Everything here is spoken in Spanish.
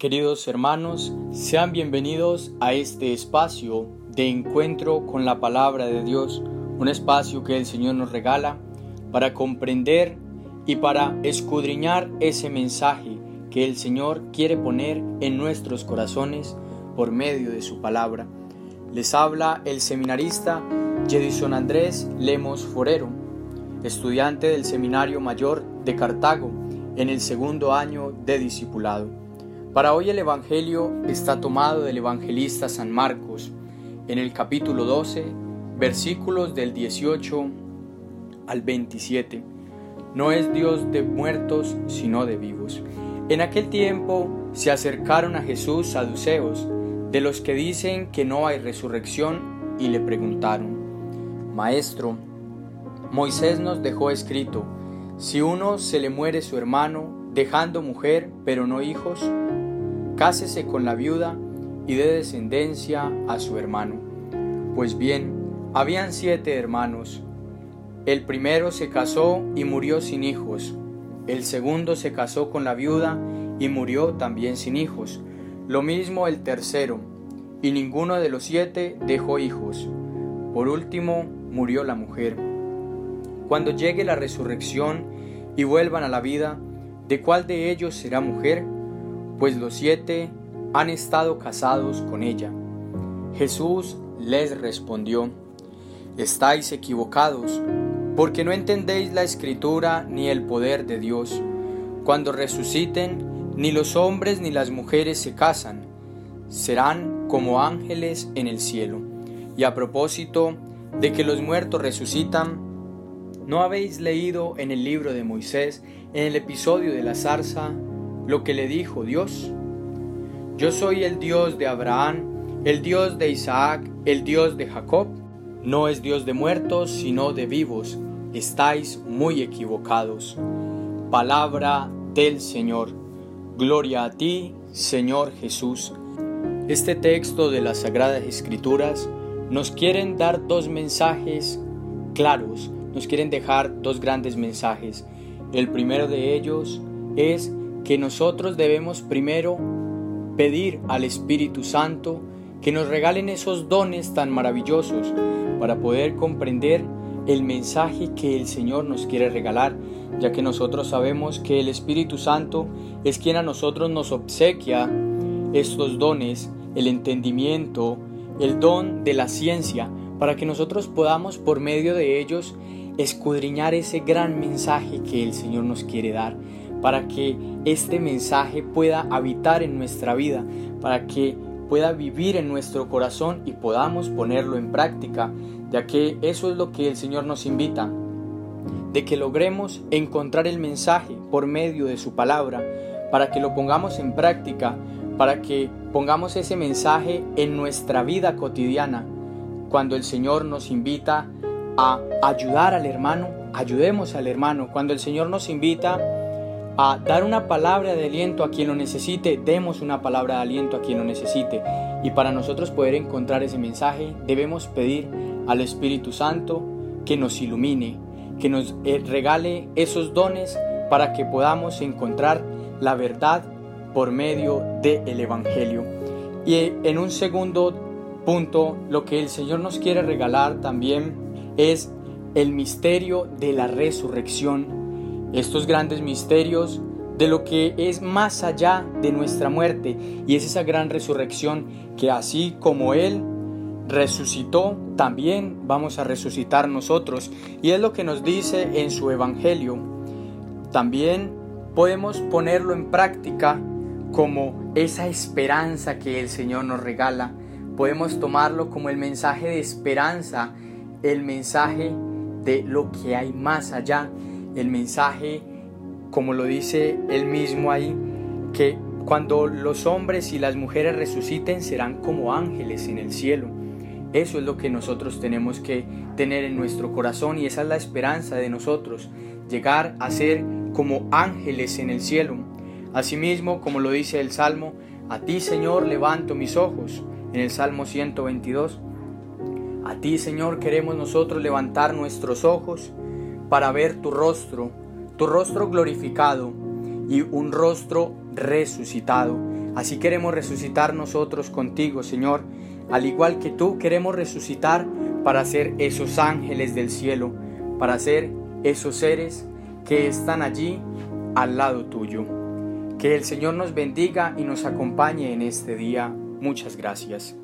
Queridos hermanos, sean bienvenidos a este espacio de encuentro con la palabra de Dios, un espacio que el Señor nos regala para comprender y para escudriñar ese mensaje que el Señor quiere poner en nuestros corazones por medio de su palabra. Les habla el seminarista Jedison Andrés Lemos Forero, estudiante del Seminario Mayor de Cartago en el segundo año de discipulado. Para hoy el Evangelio está tomado del evangelista San Marcos, en el capítulo 12, versículos del 18 al 27. No es Dios de muertos, sino de vivos. En aquel tiempo se acercaron a Jesús saduceos, de los que dicen que no hay resurrección, y le preguntaron, Maestro, Moisés nos dejó escrito, si uno se le muere su hermano, dejando mujer, pero no hijos, cásese con la viuda y dé descendencia a su hermano. Pues bien, habían siete hermanos. El primero se casó y murió sin hijos. El segundo se casó con la viuda y murió también sin hijos. Lo mismo el tercero, y ninguno de los siete dejó hijos. Por último, murió la mujer. Cuando llegue la resurrección y vuelvan a la vida, ¿de cuál de ellos será mujer? Pues los siete han estado casados con ella. Jesús les respondió, Estáis equivocados porque no entendéis la escritura ni el poder de Dios. Cuando resuciten, ni los hombres ni las mujeres se casan, serán como ángeles en el cielo. Y a propósito de que los muertos resucitan, ¿no habéis leído en el libro de Moisés, en el episodio de la zarza, lo que le dijo Dios? Yo soy el Dios de Abraham, el Dios de Isaac, el Dios de Jacob. No es Dios de muertos, sino de vivos. Estáis muy equivocados. Palabra del Señor. Gloria a ti, Señor Jesús. Este texto de las Sagradas Escrituras nos quieren dar dos mensajes claros, nos quieren dejar dos grandes mensajes. El primero de ellos es que nosotros debemos primero pedir al Espíritu Santo que nos regalen esos dones tan maravillosos para poder comprender el mensaje que el Señor nos quiere regalar, ya que nosotros sabemos que el Espíritu Santo es quien a nosotros nos obsequia estos dones, el entendimiento, el don de la ciencia, para que nosotros podamos por medio de ellos escudriñar ese gran mensaje que el Señor nos quiere dar, para que este mensaje pueda habitar en nuestra vida, para que pueda vivir en nuestro corazón y podamos ponerlo en práctica, ya que eso es lo que el Señor nos invita, de que logremos encontrar el mensaje por medio de su palabra, para que lo pongamos en práctica, para que pongamos ese mensaje en nuestra vida cotidiana. Cuando el Señor nos invita a ayudar al hermano, ayudemos al hermano. Cuando el Señor nos invita a dar una palabra de aliento a quien lo necesite, demos una palabra de aliento a quien lo necesite. Y para nosotros poder encontrar ese mensaje, debemos pedir al Espíritu Santo que nos ilumine, que nos eh, regale esos dones para que podamos encontrar la verdad por medio del Evangelio. Y en un segundo punto, lo que el Señor nos quiere regalar también es el misterio de la resurrección estos grandes misterios de lo que es más allá de nuestra muerte y es esa gran resurrección que así como Él resucitó, también vamos a resucitar nosotros. Y es lo que nos dice en su Evangelio. También podemos ponerlo en práctica como esa esperanza que el Señor nos regala. Podemos tomarlo como el mensaje de esperanza, el mensaje de lo que hay más allá el mensaje, como lo dice él mismo ahí, que cuando los hombres y las mujeres resuciten serán como ángeles en el cielo. Eso es lo que nosotros tenemos que tener en nuestro corazón y esa es la esperanza de nosotros, llegar a ser como ángeles en el cielo. Asimismo, como lo dice el Salmo, a ti Señor levanto mis ojos, en el Salmo 122. A ti Señor queremos nosotros levantar nuestros ojos para ver tu rostro, tu rostro glorificado y un rostro resucitado. Así queremos resucitar nosotros contigo, Señor. Al igual que tú, queremos resucitar para ser esos ángeles del cielo, para ser esos seres que están allí al lado tuyo. Que el Señor nos bendiga y nos acompañe en este día. Muchas gracias.